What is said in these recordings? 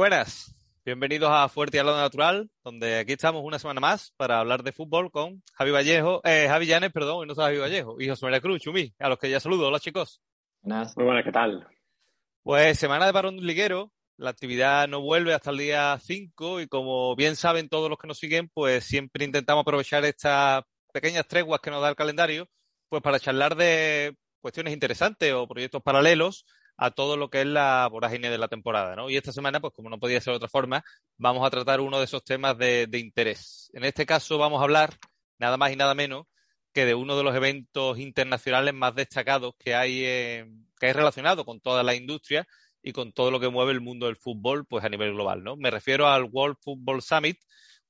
Buenas, bienvenidos a Fuerte y Hablando Natural, donde aquí estamos una semana más para hablar de fútbol con Javi Vallejo, eh, Javi Llanes, perdón, y no soy Javi Vallejo, y José María Cruz, Chumí, a los que ya saludo. Hola chicos. Buenas. Muy buenas, ¿qué tal? Pues semana de parón liguero, la actividad no vuelve hasta el día 5 y como bien saben todos los que nos siguen, pues siempre intentamos aprovechar estas pequeñas treguas que nos da el calendario, pues para charlar de cuestiones interesantes o proyectos paralelos a todo lo que es la vorágine de la temporada, ¿no? Y esta semana, pues como no podía ser de otra forma, vamos a tratar uno de esos temas de, interés. En este caso vamos a hablar nada más y nada menos que de uno de los eventos internacionales más destacados que hay, que hay relacionado con toda la industria y con todo lo que mueve el mundo del fútbol, pues a nivel global, ¿no? Me refiero al World Football Summit,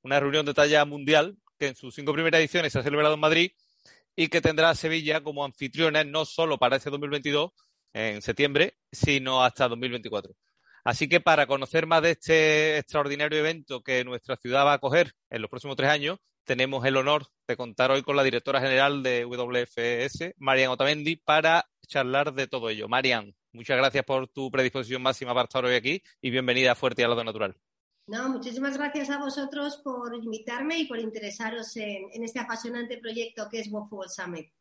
una reunión de talla mundial que en sus cinco primeras ediciones se ha celebrado en Madrid y que tendrá a Sevilla como anfitriona no solo para este 2022, en septiembre, sino hasta 2024. Así que para conocer más de este extraordinario evento que nuestra ciudad va a acoger en los próximos tres años, tenemos el honor de contar hoy con la directora general de WFS, Marian Otamendi, para charlar de todo ello. Marian, muchas gracias por tu predisposición máxima para estar hoy aquí y bienvenida a Fuerte y al lado natural. No, muchísimas gracias a vosotros por invitarme y por interesaros en, este apasionante proyecto que es World Football Summit.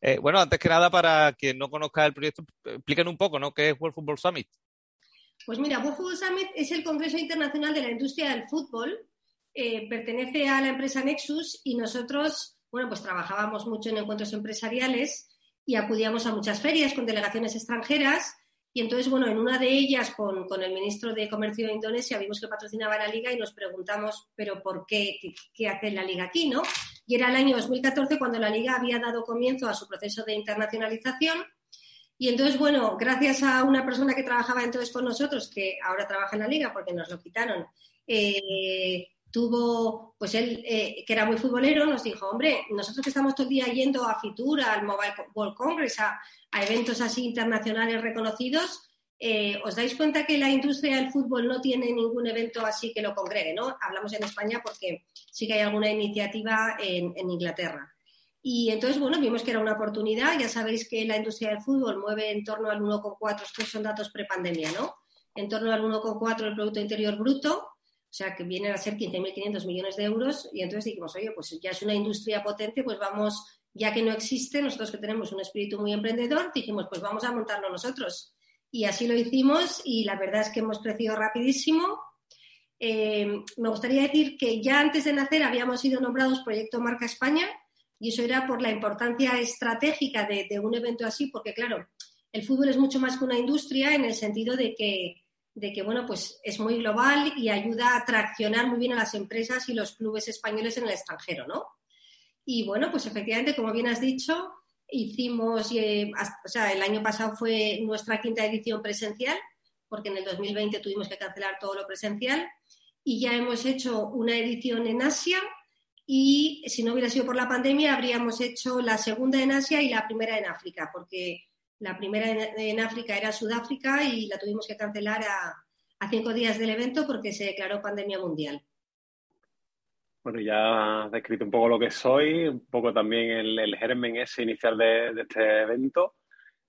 Eh, bueno, antes que nada, para quien no conozca el proyecto, expliquen un poco, ¿no? ¿Qué es World Football Summit? Pues mira, World Football Summit es el Congreso Internacional de la Industria del Fútbol. Eh, pertenece a la empresa Nexus y nosotros, bueno, pues trabajábamos mucho en encuentros empresariales y acudíamos a muchas ferias con delegaciones extranjeras. Y entonces, bueno, en una de ellas, con, con, el ministro de Comercio de Indonesia, vimos que patrocinaba la liga y nos preguntamos, ¿pero por qué? ¿Qué, qué hace la liga aquí, no? y era el año 2014 cuando la liga había dado comienzo a su proceso de internacionalización. Y entonces, bueno, gracias a una persona que trabajaba entonces con nosotros, que ahora trabaja en la liga porque nos lo quitaron, eh, tuvo, pues él, eh, que era muy futbolero, nos dijo, hombre, nosotros que estamos todo el día yendo a Fitura, al Mobile World Congress, a eventos así internacionales reconocidos, eh, ¿os dais cuenta que la industria del fútbol no tiene ningún evento así que lo congregue? ¿no? Hablamos en España porque sí que hay alguna iniciativa en, Inglaterra. Y entonces, bueno, vimos que era una oportunidad. Ya sabéis que la industria del fútbol mueve en torno al 1,4, estos son datos prepandemia, ¿no? En torno al 1,4 del Producto Interior Bruto, sea, que vienen a ser 15.500 millones de euros. Y entonces dijimos, oye, pues ya es una industria potente, pues vamos, ya que no existe, nosotros que tenemos un espíritu muy emprendedor, dijimos, pues vamos a montarlo nosotros y así lo hicimos y la verdad es que hemos crecido rapidísimo. Eh, me gustaría decir que ya antes de nacer habíamos sido nombrados Proyecto Marca España y eso era por la importancia estratégica de, un evento así, porque claro, el fútbol es mucho más que una industria en el sentido de que, de que bueno, pues es muy global y ayuda a traccionar muy bien a las empresas y los clubes españoles en el extranjero, ¿no? Y bueno, pues efectivamente, como bien has dicho, Hicimos, eh, o sea, el año pasado fue nuestra quinta edición presencial, porque en el 2020 tuvimos que cancelar todo lo presencial, y ya hemos hecho una edición en Asia, y si no hubiera sido por la pandemia, habríamos hecho la segunda en Asia y la primera en África, porque la primera en, África era Sudáfrica y la tuvimos que cancelar a cinco días del evento porque se declaró pandemia mundial. Bueno, ya has descrito un poco lo que soy, un poco también el, germen ese inicial de, este evento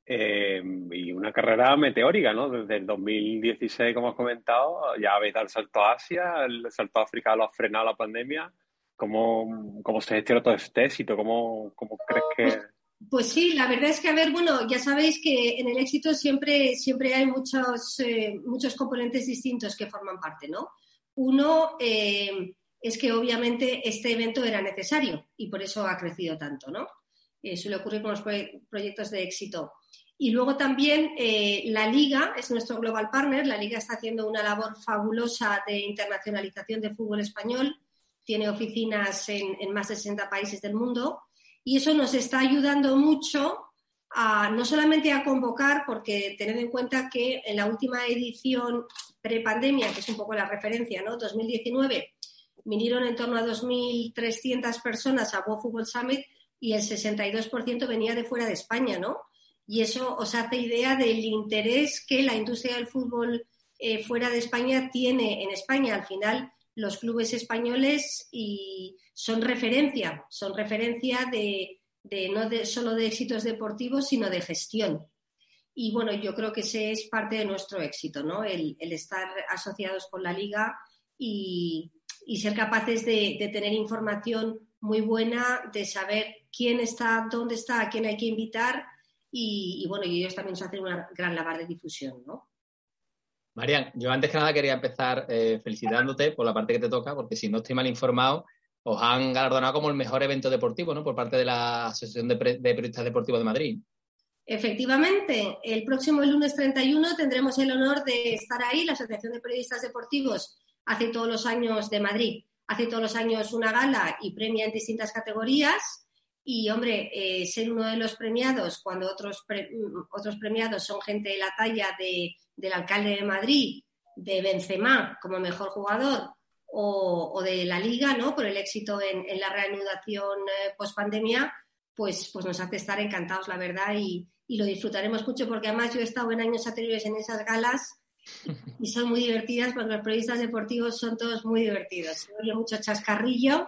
eh, y una carrera meteórica, ¿no? Desde el 2016, como has comentado, ya habéis dado el salto a Asia, el salto a África lo ha frenado la pandemia. ¿Cómo, cómo se gestiona todo este éxito? ¿Cómo, cómo crees que...? Pues, sí, la verdad es que, a ver, bueno, ya sabéis que en el éxito siempre, siempre hay muchos, eh, muchos componentes distintos que forman parte, ¿no? Uno, eh, es que obviamente este evento era necesario y por eso ha crecido tanto, ¿no? Eh, suele ocurrir con los proyectos de éxito. Y luego también la Liga es nuestro global partner. La Liga está haciendo una labor fabulosa de internacionalización del fútbol español. Tiene oficinas en, en más de 60 países del mundo. Y eso nos está ayudando mucho a, no solamente a convocar, porque tened en cuenta que en la última edición prepandemia, que es un poco la referencia, ¿no? 2019, vinieron en torno a 2.300 personas a World Football Summit y el 62% venía de fuera de España, ¿no? y eso os hace idea del interés que la industria del fútbol eh, fuera de España tiene en España. Al final, los clubes españoles y son referencia, son referencia de, no de, solo de éxitos deportivos, sino de gestión. Y bueno, yo creo que ese es parte de nuestro éxito, ¿no? El, estar asociados con la liga y, ser capaces de, tener información muy buena, de saber quién está, dónde está, a quién hay que invitar y, bueno, ellos también se hacen una gran labor de difusión, ¿no? Marian, yo antes que nada quería empezar eh, felicitándote por la parte que te toca, porque si no estoy mal informado, os han galardonado como el mejor evento deportivo, ¿no? Por parte de la Asociación de, Periodistas Deportivos de Madrid. Efectivamente, el próximo lunes 31 tendremos el honor de estar ahí. La Asociación de Periodistas Deportivos hace todos los años de Madrid, hace todos los años una gala y premia en distintas categorías. Y, hombre, eh, ser uno de los premiados cuando otros, otros premiados son gente de la talla de, del alcalde de Madrid, de Benzema como mejor jugador o, de la Liga, ¿no? Por el éxito en, la reanudación eh, post pandemia, pues, pues nos hace estar encantados, la verdad, y, lo disfrutaremos mucho porque además yo he estado en años anteriores en esas galas y son muy divertidas porque los periodistas deportivos son todos muy divertidos. Se oye mucho chascarrillo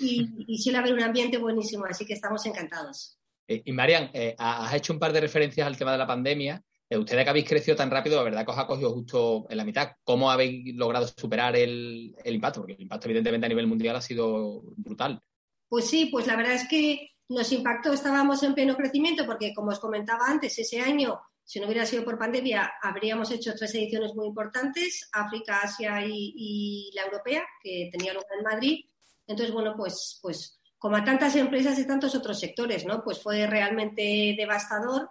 y, suele haber un ambiente buenísimo, así que estamos encantados. Eh, y Marian, eh, has hecho un par de referencias al tema de la pandemia. Ustedes que habéis crecido tan rápido, la verdad que os ha cogido justo en la mitad. ¿Cómo habéis logrado superar el, impacto? Porque el impacto, evidentemente, a nivel mundial ha sido brutal. Pues sí, pues la verdad es que nos impactó, estábamos en pleno crecimiento, porque como os comentaba antes, ese año, si no hubiera sido por pandemia, habríamos hecho tres ediciones muy importantes, África, Asia y, y la europea, que tenía lugar en Madrid. Entonces, bueno, pues, pues como a tantas empresas y tantos otros sectores, ¿no? Pues fue realmente devastador.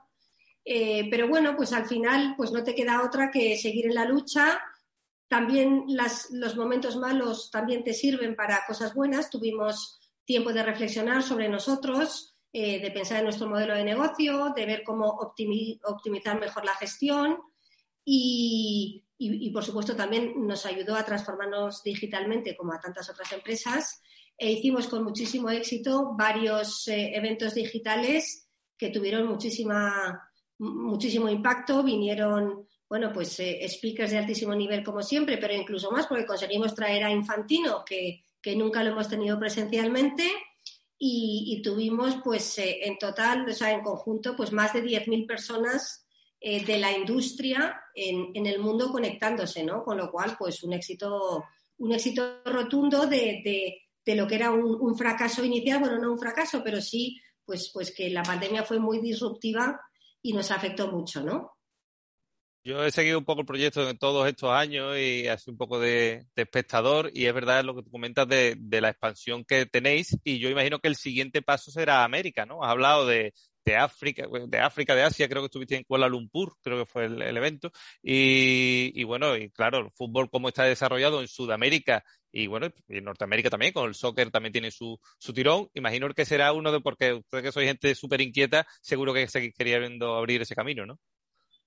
Eh, pero bueno, pues al final, pues no te queda otra que seguir en la lucha. También los momentos malos también te sirven para cosas buenas. Tuvimos tiempo de reflexionar sobre nosotros, eh, de pensar en nuestro modelo de negocio, de ver cómo optimizar mejor la gestión y, por supuesto también nos ayudó a transformarnos digitalmente como a tantas otras empresas e hicimos con muchísimo éxito varios eh, eventos digitales que tuvieron muchísima, muchísimo impacto. Vinieron, bueno, pues eh, speakers de altísimo nivel como siempre, pero incluso más porque conseguimos traer a Infantino, que, que nunca lo hemos tenido presencialmente. Y, tuvimos, pues, eh, en total, o sea, en conjunto, pues más de 10.000 personas eh, de la industria en, el mundo conectándose, ¿no? Con lo cual, pues un éxito, un éxito rotundo de, lo que era un, fracaso inicial, bueno, no un fracaso, pero sí, pues, pues que la pandemia fue muy disruptiva y nos afectó mucho, ¿no? Yo he seguido un poco el proyecto en todos estos años y sido un poco de, espectador y es verdad lo que tú comentas de, de, la expansión que tenéis y yo imagino que el siguiente paso será América, ¿no? Has hablado de, de África, de África, de Asia, creo que estuviste en Kuala Lumpur, creo que fue el, evento. Y, bueno, y claro, el fútbol como está desarrollado en Sudamérica y bueno, en Norteamérica también, con el soccer también tiene su, su tirón. Imagino que será uno de, porque ustedes que sois gente súper inquieta, seguro que se viendo abrir ese camino, ¿no?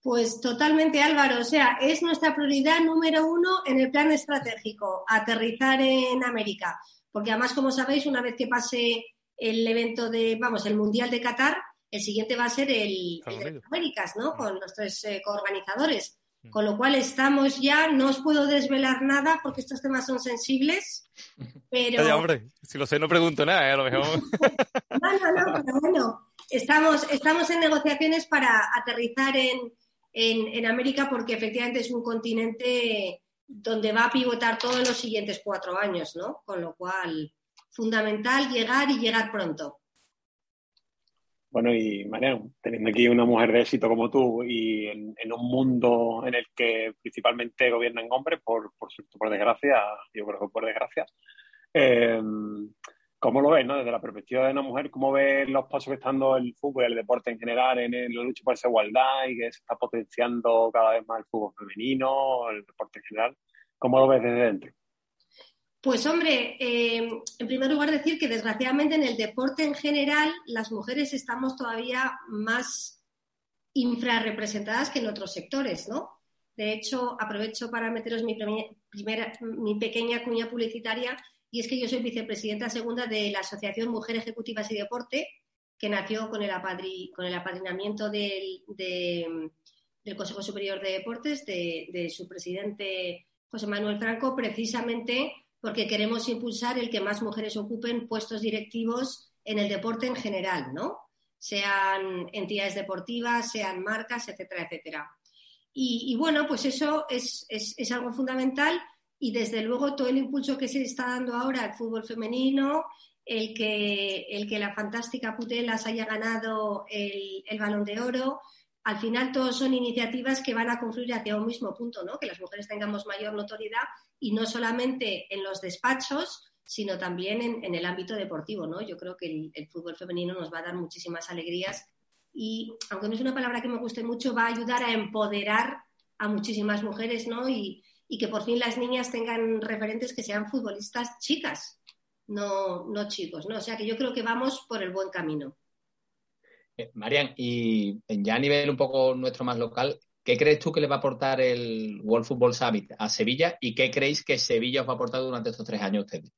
Pues totalmente, Álvaro. O sea, es nuestra prioridad número uno en el plan estratégico, aterrizar en América. Porque además, como sabéis, una vez que pase el evento de, vamos, el Mundial de Qatar, el siguiente va a ser el, de Américas, ¿no? Con los tres eh, coorganizadores. Mm. Con lo cual estamos ya, no os puedo desvelar nada porque estos temas son sensibles, pero... hombre, si lo sé no pregunto nada, ¿eh? a lo mejor. no, no, no, pero bueno, estamos, estamos en negociaciones para aterrizar en, en, América porque efectivamente es un continente donde va a pivotar todos los siguientes cuatro años, ¿no? Con lo cual, fundamental llegar y llegar pronto. Bueno, y Mariano, teniendo aquí una mujer de éxito como tú y en, un mundo en el que principalmente gobiernan hombres, por, por, por desgracia, yo creo que por desgracia, eh, ¿Cómo lo ves, no? Desde la perspectiva de una mujer, ¿cómo ves los pasos que está dando el fútbol, el deporte en general, en la lucha por esa igualdad y que se está potenciando cada vez más el fútbol femenino, el deporte en general? ¿Cómo lo ves desde dentro? Pues hombre, eh, en primer lugar decir que desgraciadamente en el deporte en general las mujeres estamos todavía más infrarrepresentadas que en otros sectores, ¿no? De hecho, aprovecho para meteros mi, primera, mi pequeña cuña publicitaria y es que yo soy vicepresidenta segunda de la Asociación Mujer Ejecutivas y Deporte, que nació con el, con el apadrinamiento del, Consejo Superior de Deportes, de, de su presidente José Manuel Franco, precisamente porque queremos impulsar el que más mujeres ocupen puestos directivos en el deporte en general, ¿no? Sean entidades deportivas, sean marcas, etcétera, etcétera. Y, bueno, pues eso es, algo fundamental y desde luego todo el impulso que se está dando ahora al fútbol femenino, el que, el que la fantástica Putelas haya ganado el, el balón de oro, al final todos son iniciativas que van a confluir hacia un mismo punto, ¿no? Que las mujeres tengamos mayor notoriedad y no solamente en los despachos, sino también en, el ámbito deportivo, ¿no? Yo creo que el, fútbol femenino nos va a dar muchísimas alegrías y, aunque no es una palabra que me guste mucho, va a ayudar a empoderar a muchísimas mujeres, ¿no? Y, y que por fin las niñas tengan referentes que sean futbolistas chicas, no, no chicos, ¿no? O sea que yo creo que vamos por el buen camino. Eh, Marian, y ya a nivel un poco nuestro más local, ¿qué crees tú que le va a aportar el World Football Summit a Sevilla y qué creéis que Sevilla os va a aportar durante estos tres años ustedes?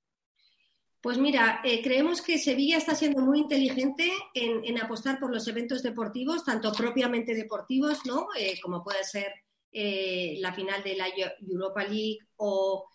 Pues mira, eh, creemos que Sevilla está siendo muy inteligente en, apostar por los eventos deportivos, tanto propiamente deportivos, ¿no? Eh, como puede ser la final de la Europa League o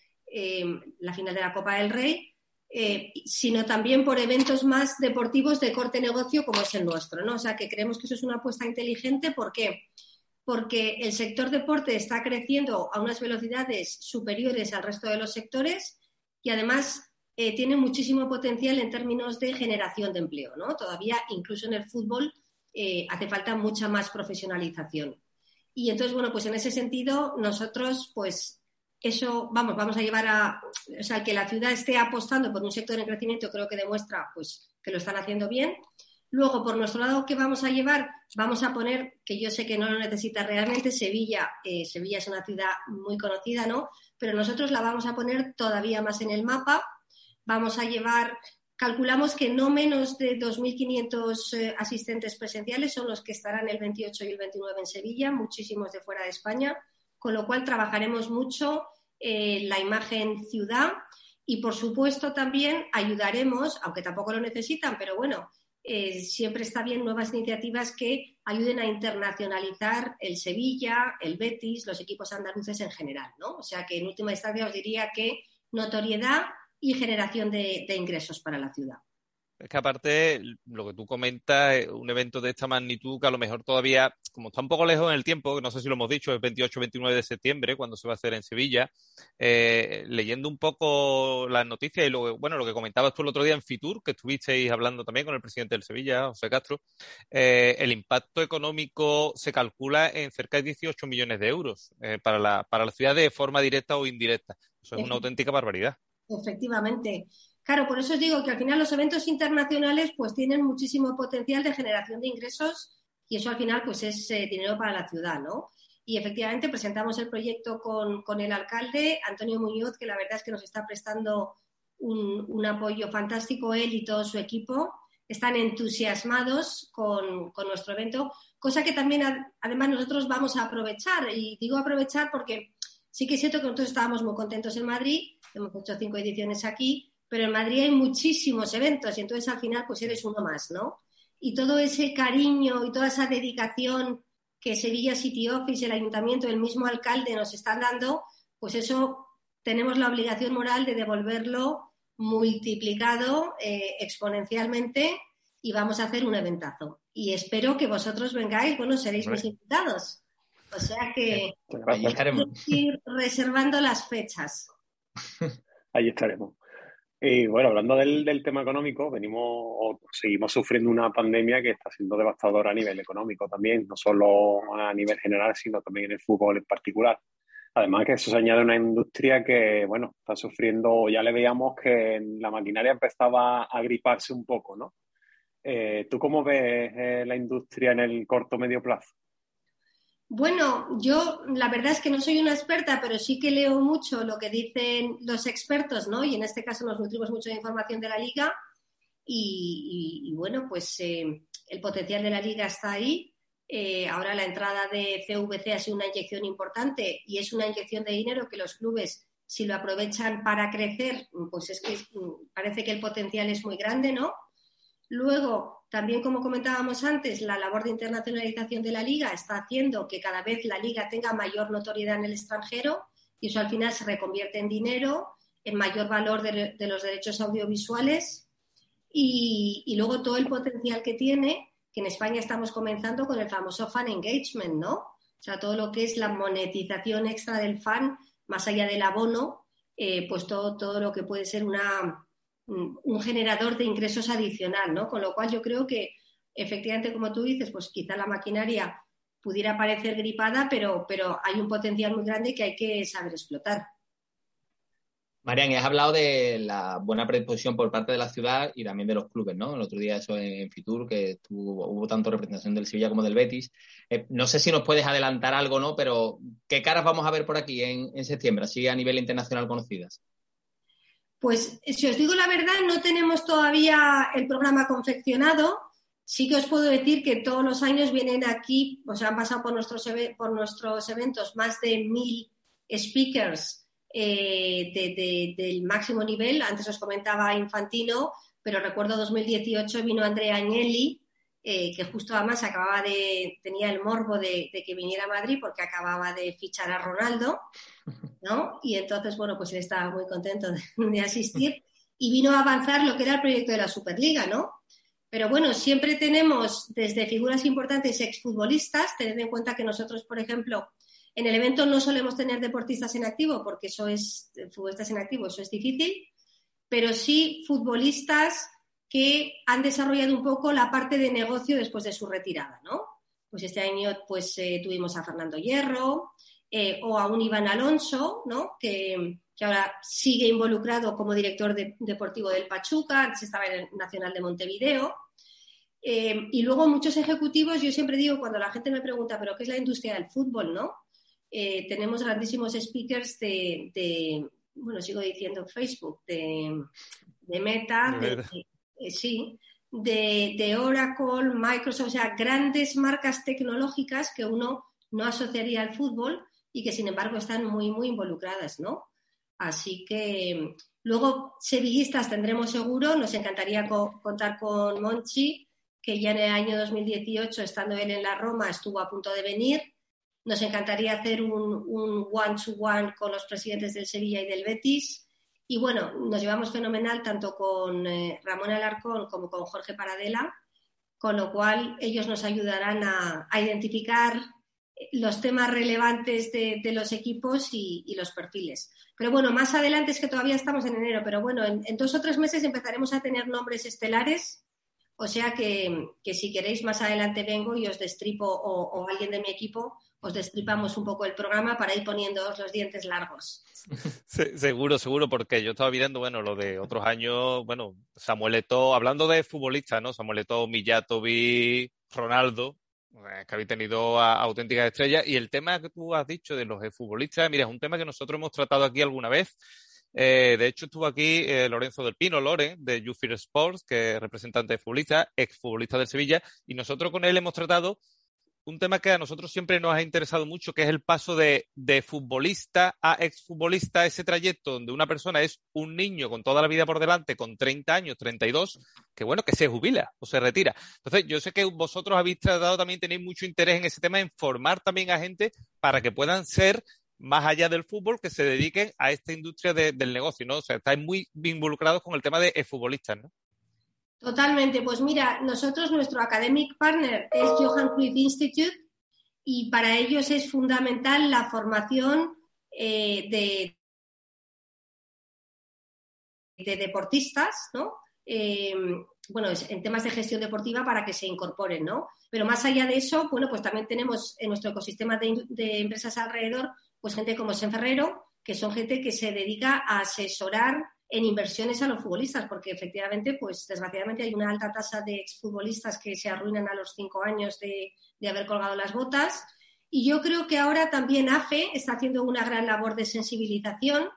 la final de la Copa del Rey, eh, sino también por eventos más deportivos de corte negocio como es el nuestro, ¿no? O sea, que creemos que eso es una apuesta inteligente. ¿Por qué? Porque el sector deporte está creciendo a unas velocidades superiores al resto de los sectores y además eh, tiene muchísimo potencial en términos de generación de empleo, ¿no? Todavía, incluso en el fútbol, eh, hace falta mucha más profesionalización. Y entonces, bueno, pues en ese sentido, nosotros, pues eso, vamos, vamos a llevar a, o sea, que la ciudad esté apostando por un sector en crecimiento, creo que demuestra, pues, que lo están haciendo bien. Luego, por nuestro lado, ¿qué vamos a llevar? Vamos a poner, que yo sé que no lo necesita realmente, Sevilla. Eh, Sevilla es una ciudad muy conocida, ¿no? Pero nosotros la vamos a poner todavía más en el mapa. Vamos a llevar, calculamos que no menos de 2.500 eh, asistentes presenciales son los que estarán el 28 y el 29 en Sevilla, muchísimos de fuera de España con lo cual trabajaremos mucho eh, la imagen ciudad y, por supuesto, también ayudaremos, aunque tampoco lo necesitan, pero bueno, eh, siempre está bien nuevas iniciativas que ayuden a internacionalizar el Sevilla, el Betis, los equipos andaluces en general, ¿no? O sea que en última instancia os diría que notoriedad y generación de ingresos para la ciudad. Es que aparte, lo que tú comentas, un evento de esta magnitud que a lo mejor todavía, como está un poco lejos en el tiempo, no sé si lo hemos dicho, es 28-29 de septiembre, cuando se va a hacer en Sevilla, eh, leyendo un poco las noticias y lo, bueno, lo que comentabas tú el otro día en Fitur, que estuvisteis hablando también con el presidente del Sevilla, José Castro, eh, el impacto económico se calcula en cerca de 18 millones de euros eh, para, la, para la ciudad de forma directa o indirecta. Eso es una auténtica barbaridad. Efectivamente. Claro, por eso os digo que al final los eventos internacionales pues tienen muchísimo potencial de generación de ingresos y eso al final pues es eh, dinero para la ciudad, ¿no? Y efectivamente presentamos el proyecto con, el alcalde, Antonio Muñoz, que la verdad es que nos está prestando un, apoyo fantástico, él y todo su equipo. Están entusiasmados con, con nuestro evento, cosa que también además nosotros vamos a aprovechar. Y digo aprovechar porque sí que es cierto que nosotros estábamos muy contentos en Madrid, hemos hecho cinco ediciones aquí, pero en Madrid hay muchísimos eventos y entonces al final pues eres uno más, ¿no? Y todo ese cariño y toda esa dedicación que Sevilla City Office, el ayuntamiento, el mismo alcalde nos están dando, pues eso tenemos la obligación moral de devolverlo multiplicado eh, exponencialmente y vamos a hacer un eventazo. Y espero que vosotros vengáis, bueno, seréis mis invitados. O sea que ir reservando las fechas. Ahí estaremos. Y bueno, hablando del, tema económico, venimos o seguimos sufriendo una pandemia que está siendo devastadora a nivel económico también, no solo a nivel general, sino también en el fútbol en particular. Además que eso se añade a una industria que, bueno, está sufriendo, ya le veíamos que la maquinaria empezaba a griparse un poco, ¿no? Eh, ¿Tú cómo ves eh, la industria en el corto medio plazo? Bueno, yo la verdad es que no soy una experta, pero sí que leo mucho lo que dicen los expertos, ¿no? Y en este caso nos nutrimos mucho de información de la liga. Y, bueno, pues eh, el potencial de la liga está ahí. Eh, ahora la entrada de CVC ha sido una inyección importante y es una inyección de dinero que los clubes, si lo aprovechan para crecer, pues es que mm, parece que el potencial es muy grande, ¿no? Luego, también, como comentábamos antes, la labor de internacionalización de la liga está haciendo que cada vez la liga tenga mayor notoriedad en el extranjero y eso al final se reconvierte en dinero, en mayor valor de, los derechos audiovisuales y, luego todo el potencial que tiene, que en España estamos comenzando con el famoso fan engagement, ¿no? O sea, todo lo que es la monetización extra del fan, más allá del abono, eh, pues todo, todo lo que puede ser una, un generador de ingresos adicional, ¿no? Con lo cual yo creo que efectivamente, como tú dices, pues quizá la maquinaria pudiera parecer gripada, pero, pero hay un potencial muy grande que hay que saber explotar. Marian, has hablado de la buena predisposición por parte de la ciudad y también de los clubes, ¿no? El otro día eso en Fitur, que hubo tanto representación del Sevilla como del Betis. Eh, no sé si nos puedes adelantar algo, ¿no? Pero ¿qué caras vamos a ver por aquí en, en septiembre, así a nivel internacional conocidas? Pues si os digo la verdad, no tenemos todavía el programa confeccionado. Sí que os puedo decir que todos los años vienen aquí, o sea, han pasado por nuestros, por nuestros eventos más de mil speakers eh, del máximo nivel. Antes os comentaba Infantino, pero recuerdo 2018 vino Andrea Agnelli, eh, que justo además acababa de, tenía el morbo de, que viniera a Madrid porque acababa de fichar a Ronaldo, ¿no? Y entonces, bueno, pues él estaba muy contento de, asistir y vino a avanzar lo que era el proyecto de la Superliga, ¿no? Pero bueno, siempre tenemos desde figuras importantes exfutbolistas, tened en cuenta que nosotros, por ejemplo, en el evento no solemos tener deportistas en activo porque eso es, futbolistas en activo, eso es difícil, pero sí futbolistas que han desarrollado un poco la parte de negocio después de su retirada, ¿no? Pues este año pues, eh, tuvimos a Fernando Hierro eh, o a un Iván Alonso, ¿no? Que, ahora sigue involucrado como director deportivo del Pachuca, antes estaba en el Nacional de Montevideo. Eh, y luego muchos ejecutivos, yo siempre digo, cuando la gente me pregunta, ¿pero qué es la industria del fútbol, no? tenemos grandísimos speakers de, bueno, sigo diciendo Facebook, de, Meta, de, eh, sí, de, Oracle, Microsoft, o sea, grandes marcas tecnológicas que uno no asociaría al fútbol y que sin embargo están muy, muy involucradas, ¿no? Así que luego sevillistas tendremos seguro, nos encantaría contar con Monchi, que ya en el año 2018, estando él en la Roma, estuvo a punto de venir. Nos encantaría hacer un one-to-one con los presidentes del Sevilla y del Betis. Y bueno, nos llevamos fenomenal tanto con eh, Ramón Alarcón como con Jorge Paradela, con lo cual ellos nos ayudarán a, identificar los temas relevantes de, los equipos y, los perfiles. Pero bueno, más adelante es que todavía estamos en enero, pero bueno, en, dos o tres meses empezaremos a tener nombres estelares, o sea que, si queréis más adelante vengo y os destripo o alguien de mi equipo os destripamos un poco el programa para ir poniéndoos los dientes largos. seguro, seguro, porque yo estaba viendo, bueno, lo de otros años, bueno, Samuel Eto'o, hablando de futbolistas, ¿no? Samuel Eto'o, Millatovi, Ronaldo, eh, que habéis tenido auténticas estrellas. Y el tema que tú has dicho de los futbolistas, mira, es un tema que nosotros hemos tratado aquí alguna vez. Eh, de hecho, estuvo aquí eh, Lorenzo del Pino, Loren, de Youth Sports, que es representante de futbolista, ex futbolista del Sevilla, y nosotros con él hemos tratado un tema que a nosotros siempre nos ha interesado mucho, que es el paso de, futbolista a exfutbolista, ese trayecto donde una persona es un niño con toda la vida por delante, con 30 años, 32, que bueno, que se jubila o se retira. Entonces, yo sé que vosotros habéis tratado también, tenéis mucho interés en ese tema, en formar también a gente para que puedan ser más allá del fútbol, que se dediquen a esta industria del negocio, ¿no? O sea, estáis muy involucrados con el tema de futbolistas, ¿no? Totalmente. Pues mira, nosotros, nuestro academic partner es Johan Cruyff Institute y para ellos es fundamental la formación eh, de, de, deportistas, ¿no? Eh, bueno, en temas de gestión deportiva para que se incorporen, ¿no? Pero más allá de eso, bueno, pues también tenemos en nuestro ecosistema de, empresas alrededor pues gente como Senferrero, que son gente que se dedica a asesorar en inversiones a los futbolistas, porque efectivamente, pues desgraciadamente hay una alta tasa de exfutbolistas que se arruinan a los cinco años de, de haber colgado las botas. Y yo creo que ahora también AFE está haciendo una gran labor de sensibilización,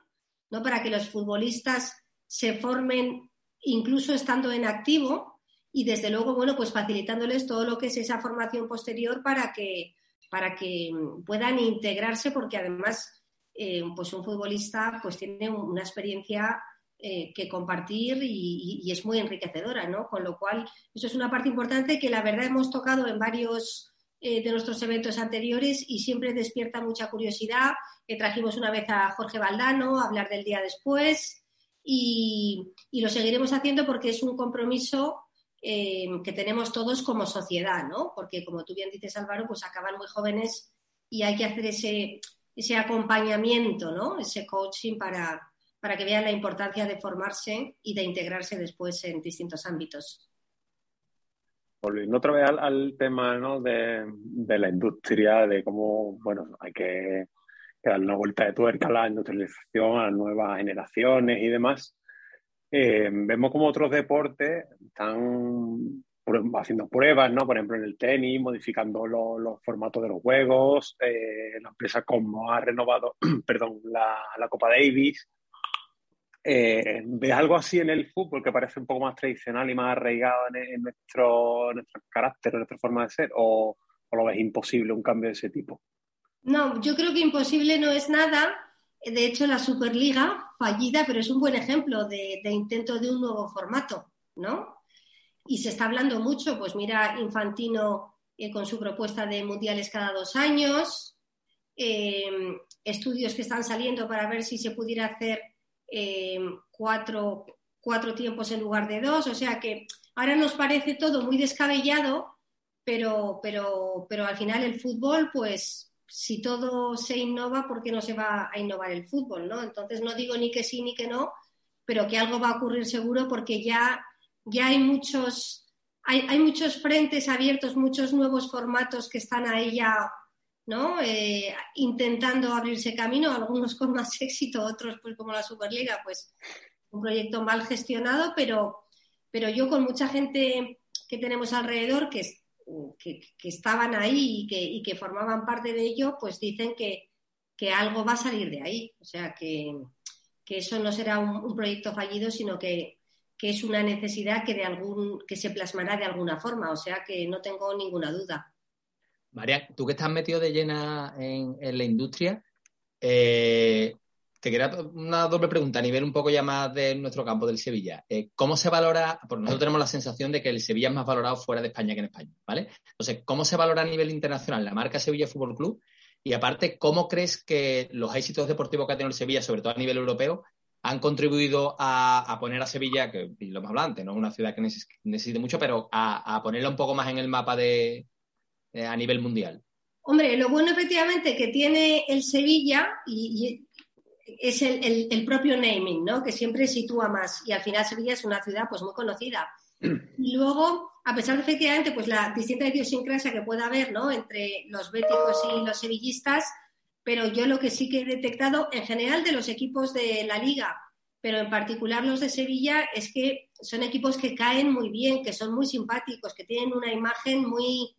¿no? Para que los futbolistas se formen incluso estando en activo y desde luego, bueno, pues facilitándoles todo lo que es esa formación posterior para que, para que puedan integrarse, porque además, eh, pues un futbolista pues tiene una experiencia eh, que compartir y, es muy enriquecedora, ¿no? Con lo cual, eso es una parte importante que la verdad hemos tocado en varios eh, de nuestros eventos anteriores y siempre despierta mucha curiosidad. Eh, trajimos una vez a Jorge Valdano a hablar del día después y, lo seguiremos haciendo porque es un compromiso que tenemos todos como sociedad, ¿no? Porque como tú bien dices, Álvaro, pues acaban muy jóvenes y hay que hacer ese, ese acompañamiento, ¿no? Ese coaching para, para que vean la importancia de formarse y de integrarse después en distintos ámbitos. Volviendo otra vez al, tema de, la industria, de cómo bueno, hay que, dar una vuelta de tuerca a la industrialización, a las nuevas generaciones y demás. Eh, vemos como otros deportes están haciendo pruebas, ¿no? Por ejemplo, en el tenis, modificando los formatos de los juegos. Eh, la empresa como ha renovado, perdón, la, la Copa Davis eh, ¿Ves algo así en el fútbol que parece un poco más tradicional y más arraigado en, nuestro, nuestro carácter, en nuestra forma de ser? ¿O, lo ves imposible un cambio de ese tipo? No, yo creo que imposible no es nada. De hecho, la Superliga, fallida, pero es un buen ejemplo de, intento de un nuevo formato, ¿no? Y se está hablando mucho, pues mira, Infantino eh, con su propuesta de mundiales cada dos años, eh, estudios que están saliendo para ver si se pudiera hacer eh, cuatro, cuatro tiempos en lugar de dos. O sea que ahora nos parece todo muy descabellado, pero, pero, pero al final el fútbol, pues si todo se innova, ¿por qué no se va a innovar el fútbol? ¿no? Entonces no digo ni que sí ni que no, pero que algo va a ocurrir seguro porque ya, ya hay muchos, hay, hay muchos frentes abiertos, muchos nuevos formatos que están ahí ya ¿no? Eh, intentando abrirse camino, algunos con más éxito, otros pues como la Superliga, pues un proyecto mal gestionado, pero, pero yo con mucha gente que tenemos alrededor que, que, estaban ahí y que, formaban parte de ello, pues dicen que, algo va a salir de ahí. O sea, que, eso no será un, proyecto fallido, sino que, es una necesidad que, de algún, que se plasmará de alguna forma. O sea, que no tengo ninguna duda. María, tú que estás metido de llena en, la industria, eh, te quería una doble pregunta a nivel un poco ya más de nuestro campo del Sevilla. Eh, ¿Cómo se valora? Porque nosotros tenemos la sensación de que el Sevilla es más valorado fuera de España que en España, ¿vale? Entonces, ¿cómo se valora a nivel internacional la marca Sevilla Fútbol Club? Y aparte, ¿cómo crees que los éxitos deportivos que ha tenido el Sevilla, sobre todo a nivel europeo, han contribuido a, poner a Sevilla, que lo más hablante, no es una ciudad que necesite mucho, pero a ponerla un poco más en el mapa de, eh, a nivel mundial? Hombre, lo bueno efectivamente que tiene el Sevilla y, es el, propio naming, ¿no? Que siempre sitúa más y al final Sevilla es una ciudad pues muy conocida. Y luego, a pesar de efectivamente pues la distinta idiosincrasia que pueda haber, ¿no? Entre los béticos y los sevillistas, pero yo lo que sí que he detectado en general de los equipos de la liga, pero en particular los de Sevilla, es que son equipos que caen muy bien, que son muy simpáticos, que tienen una imagen muy,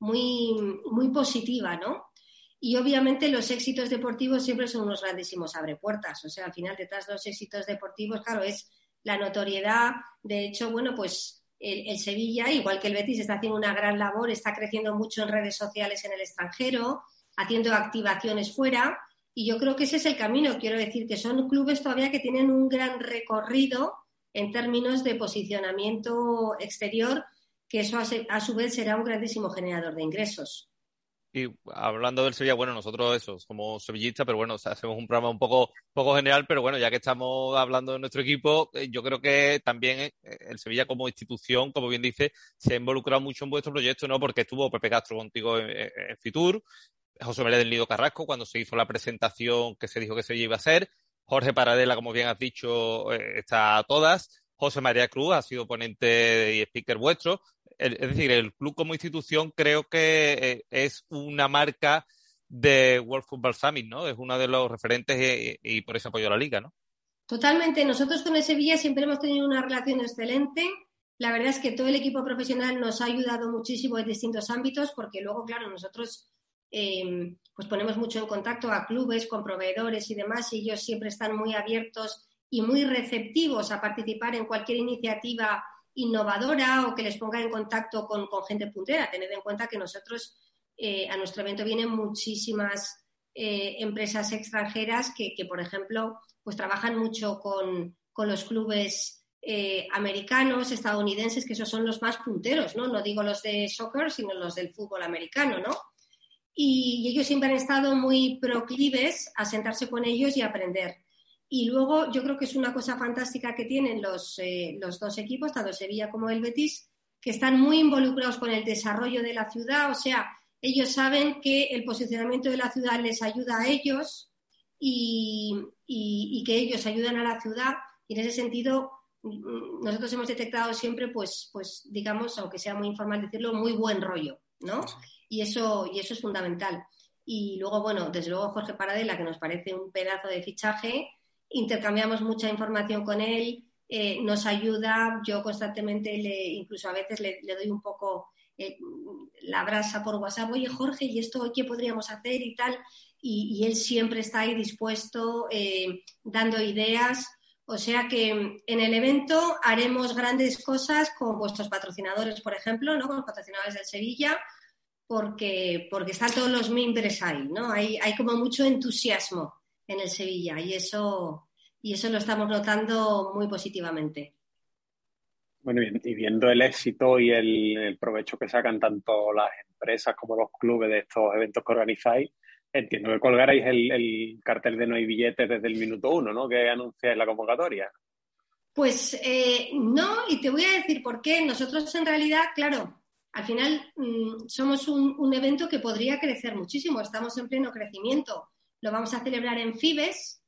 muy, muy positiva, ¿no? Y obviamente los éxitos deportivos siempre son unos grandísimos abrepuertas. O sea, al final detrás de los éxitos deportivos, claro, es la notoriedad. De hecho, bueno, pues el, Sevilla, igual que el Betis, está haciendo una gran labor, está creciendo mucho en redes sociales en el extranjero, haciendo activaciones fuera. Y yo creo que ese es el camino. Quiero decir que son clubes todavía que tienen un gran recorrido en términos de posicionamiento exterior que eso a su vez será un grandísimo generador de ingresos. Y hablando del Sevilla, bueno, nosotros eso, somos sevillistas, pero bueno, hacemos un programa un poco, poco general, pero bueno, ya que estamos hablando de nuestro equipo, eh, yo creo que también eh, el Sevilla como institución, como bien dice, se ha involucrado mucho en vuestro proyecto, ¿no? Porque estuvo Pepe Castro contigo en, Fitur, José María del Nido Carrasco, cuando se hizo la presentación que se dijo que Sevilla iba a ser, Jorge Paradela, como bien has dicho, eh, está a todas, José María Cruz ha sido ponente y speaker vuestro, es decir, el club como institución creo que eh, es una marca de World Football Summit, ¿no? Es uno de los referentes y, por eso apoyó a la liga, ¿no? Totalmente. Nosotros con el Sevilla siempre hemos tenido una relación excelente. La verdad es que todo el equipo profesional nos ha ayudado muchísimo en distintos ámbitos, porque luego, claro, nosotros eh, pues ponemos mucho en contacto a clubes, con proveedores y demás, y ellos siempre están muy abiertos y muy receptivos a participar en cualquier iniciativa innovadora o que les ponga en contacto con, gente puntera. Tened en cuenta que nosotros, eh, a nuestro evento vienen muchísimas eh, empresas extranjeras que, por ejemplo, pues trabajan mucho con, los clubes eh, americanos, estadounidenses, que esos son los más punteros, ¿no? No digo los de soccer, sino los del fútbol americano, ¿no? Y, y ellos siempre han estado muy proclives a sentarse con ellos y aprender. Y luego yo creo que es una cosa fantástica que tienen los, eh, los dos equipos, tanto Sevilla como el Betis, que están muy involucrados con el desarrollo de la ciudad. O sea, ellos saben que el posicionamiento de la ciudad les ayuda a ellos y, y, que ellos ayudan a la ciudad. Y en ese sentido, mm, nosotros hemos detectado siempre, pues, pues digamos, aunque sea muy informal decirlo, muy buen rollo, ¿no? Y eso, y eso es fundamental. Y luego, bueno, desde luego Jorge Paradela, que nos parece un pedazo de fichaje, intercambiamos mucha información con él, eh, nos ayuda, yo constantemente, le, incluso a veces le, doy un poco eh, la brasa por WhatsApp, oye Jorge, ¿y esto qué podríamos hacer y tal? Y, él siempre está ahí dispuesto, eh, dando ideas. O sea que en el evento haremos grandes cosas con vuestros patrocinadores, por ejemplo, ¿no? con los patrocinadores del Sevilla, porque, porque están todos los miembros ahí, ¿no? Hay, hay como mucho entusiasmo en el Sevilla y eso, y eso lo estamos notando muy positivamente. Bueno, y viendo el éxito y el, provecho que sacan tanto las empresas como los clubes de estos eventos que organizáis, entiendo que colgarais el, cartel de no hay billetes desde el minuto uno, ¿no? Que anunciáis la convocatoria. Pues eh, no, y te voy a decir por qué. Nosotros en realidad, claro, al final mm, somos un, un, evento que podría crecer muchísimo, estamos en pleno crecimiento lo vamos a celebrar en Fibes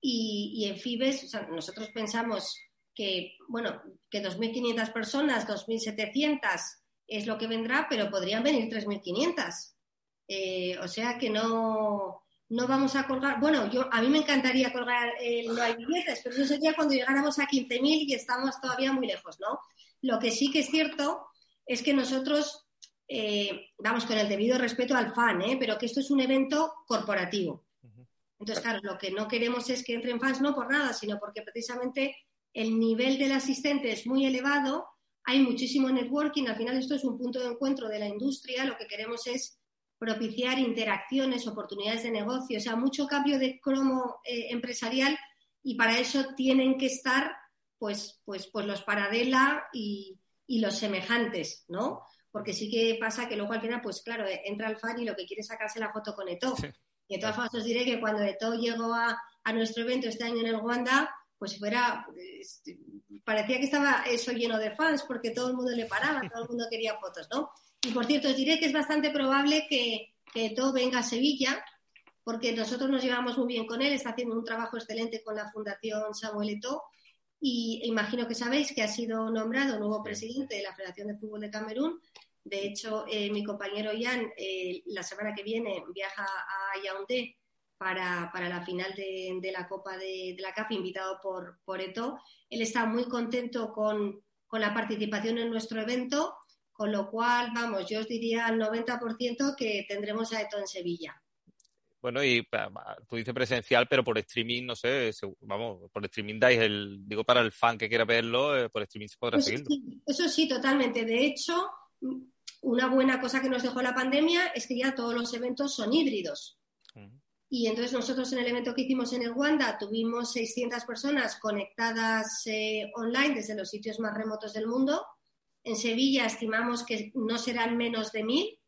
y, en Fibes nosotros pensamos que, bueno, que 2.500 personas, 2.700 es lo que vendrá, pero podrían venir 3.500. Eh, o sea que no, no vamos a colgar. Bueno, yo a mí me encantaría colgar el no hay billetes, pero eso sería cuando llegáramos a 15.000 y estamos todavía muy lejos, ¿no? Lo que sí que es cierto es que nosotros eh, vamos, con el debido respeto al fan, ¿eh? pero que esto es un evento corporativo. Entonces, claro, lo que no queremos es que entren fans no por nada, sino porque precisamente el nivel del asistente es muy elevado, hay muchísimo networking, al final esto es un punto de encuentro de la industria, lo que queremos es propiciar interacciones, oportunidades de negocio, o sea, mucho cambio de cromo eh, empresarial y para eso tienen que estar pues, pues, pues los Paradela y, y los semejantes, ¿no? Porque sí que pasa que luego al final, pues claro, entra el fan y lo que quiere es sacarse la foto con Eto. Y de todas formas os diré que cuando Eto llegó a, nuestro evento este año en el Wanda, pues fuera, pues, parecía que estaba eso lleno de fans, porque todo el mundo le paraba, todo el mundo quería fotos, ¿no? Y por cierto, os diré que es bastante probable que, que Eto venga a Sevilla, porque nosotros nos llevamos muy bien con él, está haciendo un trabajo excelente con la Fundación Samuel Eto, y imagino que sabéis que ha sido nombrado nuevo presidente de la Federación de Fútbol de Camerún. De hecho, eh, mi compañero Jan eh, la semana que viene viaja a Yaoundé para, la final de, la Copa de, la CAF, invitado por, por Eto. Él está muy contento con, con la participación en nuestro evento, con lo cual, vamos, yo os diría al 90% que tendremos a Eto en Sevilla. Bueno, y tú dices presencial, pero por streaming, no sé, vamos, por streaming dais el, digo para el fan que quiera verlo, eh, por streaming se podrá pues seguirlo. eso sí, totalmente. De hecho, una buena cosa que nos dejó la pandemia es que ya todos los eventos son híbridos. Y entonces nosotros en el evento que hicimos en el Wanda tuvimos 600 personas conectadas eh, online desde los sitios más remotos del mundo. En Sevilla estimamos que no serán menos de mil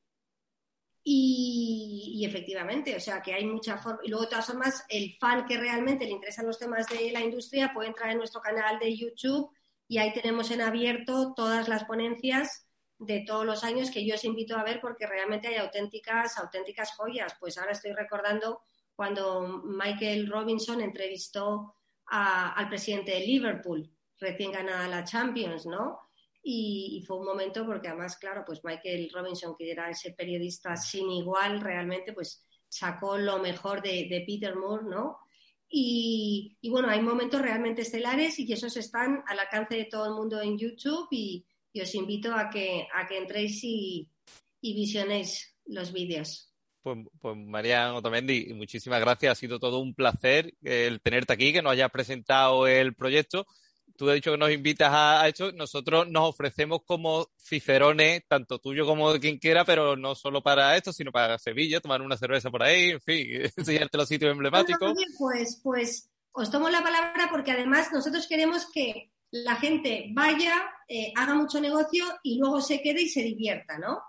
y, efectivamente, o sea que hay mucha forma. Y luego, de todas formas, el fan que realmente le interesan los temas de la industria puede entrar en nuestro canal de YouTube y ahí tenemos en abierto todas las ponencias de todos los años que yo os invito a ver porque realmente hay auténticas, auténticas joyas. Pues ahora estoy recordando cuando Michael Robinson entrevistó al presidente de Liverpool, recién ganada la Champions, ¿no? Y, fue un momento porque además, claro, pues Michael Robinson, que era ese periodista sin igual, realmente, pues sacó lo mejor de, Peter Moore, ¿no? Y, bueno, hay momentos realmente estelares y esos están al alcance de todo el mundo en YouTube y, os invito a que, a que entréis y, visionéis los vídeos. Pues, pues Marian Otamendi, muchísimas gracias. Ha sido todo un placer el tenerte aquí, que nos hayas presentado el proyecto tú has dicho que nos invitas a, esto, nosotros nos ofrecemos como cicerones, tanto tuyo como de quien quiera, pero no solo para esto, sino para Sevilla, tomar una cerveza por ahí, en fin, enseñarte los sitios emblemáticos. pues, pues os tomo la palabra porque además nosotros queremos que la gente vaya, eh, haga mucho negocio y luego se quede y se divierta, ¿no?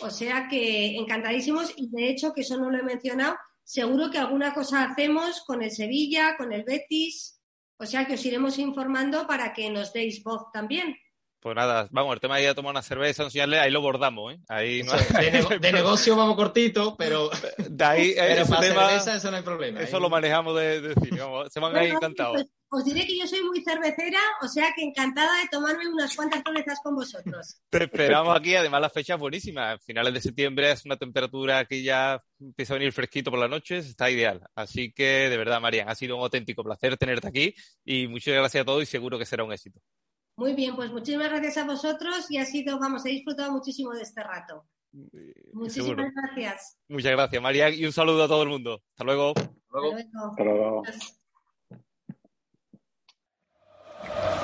O sea que encantadísimos y de hecho, que eso no lo he mencionado, seguro que alguna cosa hacemos con el Sevilla, con el Betis, o sea que os iremos informando para que nos deis voz también. Pues nada, vamos, el tema de ir a tomar una cerveza, enseñarle, ahí lo bordamos, ¿eh? Ahí de, negocio vamos cortito, pero, de ahí, pero para cerveza eso no hay problema. Eso lo manejamos de, decir, se van a ir encantados. Pues, os diré que yo soy muy cervecera, o sea que encantada de tomarme unas cuantas cervezas con vosotros. Te esperamos aquí, además la fecha es buenísima. A finales de septiembre es una temperatura que ya empieza a venir fresquito por las noches, está ideal. Así que, de verdad, María, ha sido un auténtico placer tenerte aquí y muchas gracias a todos y seguro que será un éxito. Muy bien, pues muchísimas gracias a vosotros y ha sido, vamos, he disfrutado muchísimo de este rato. Muchísimas gracias. Muchas gracias, María, y un saludo a todo el mundo. Hasta luego. Hasta luego. Hasta luego. Uh...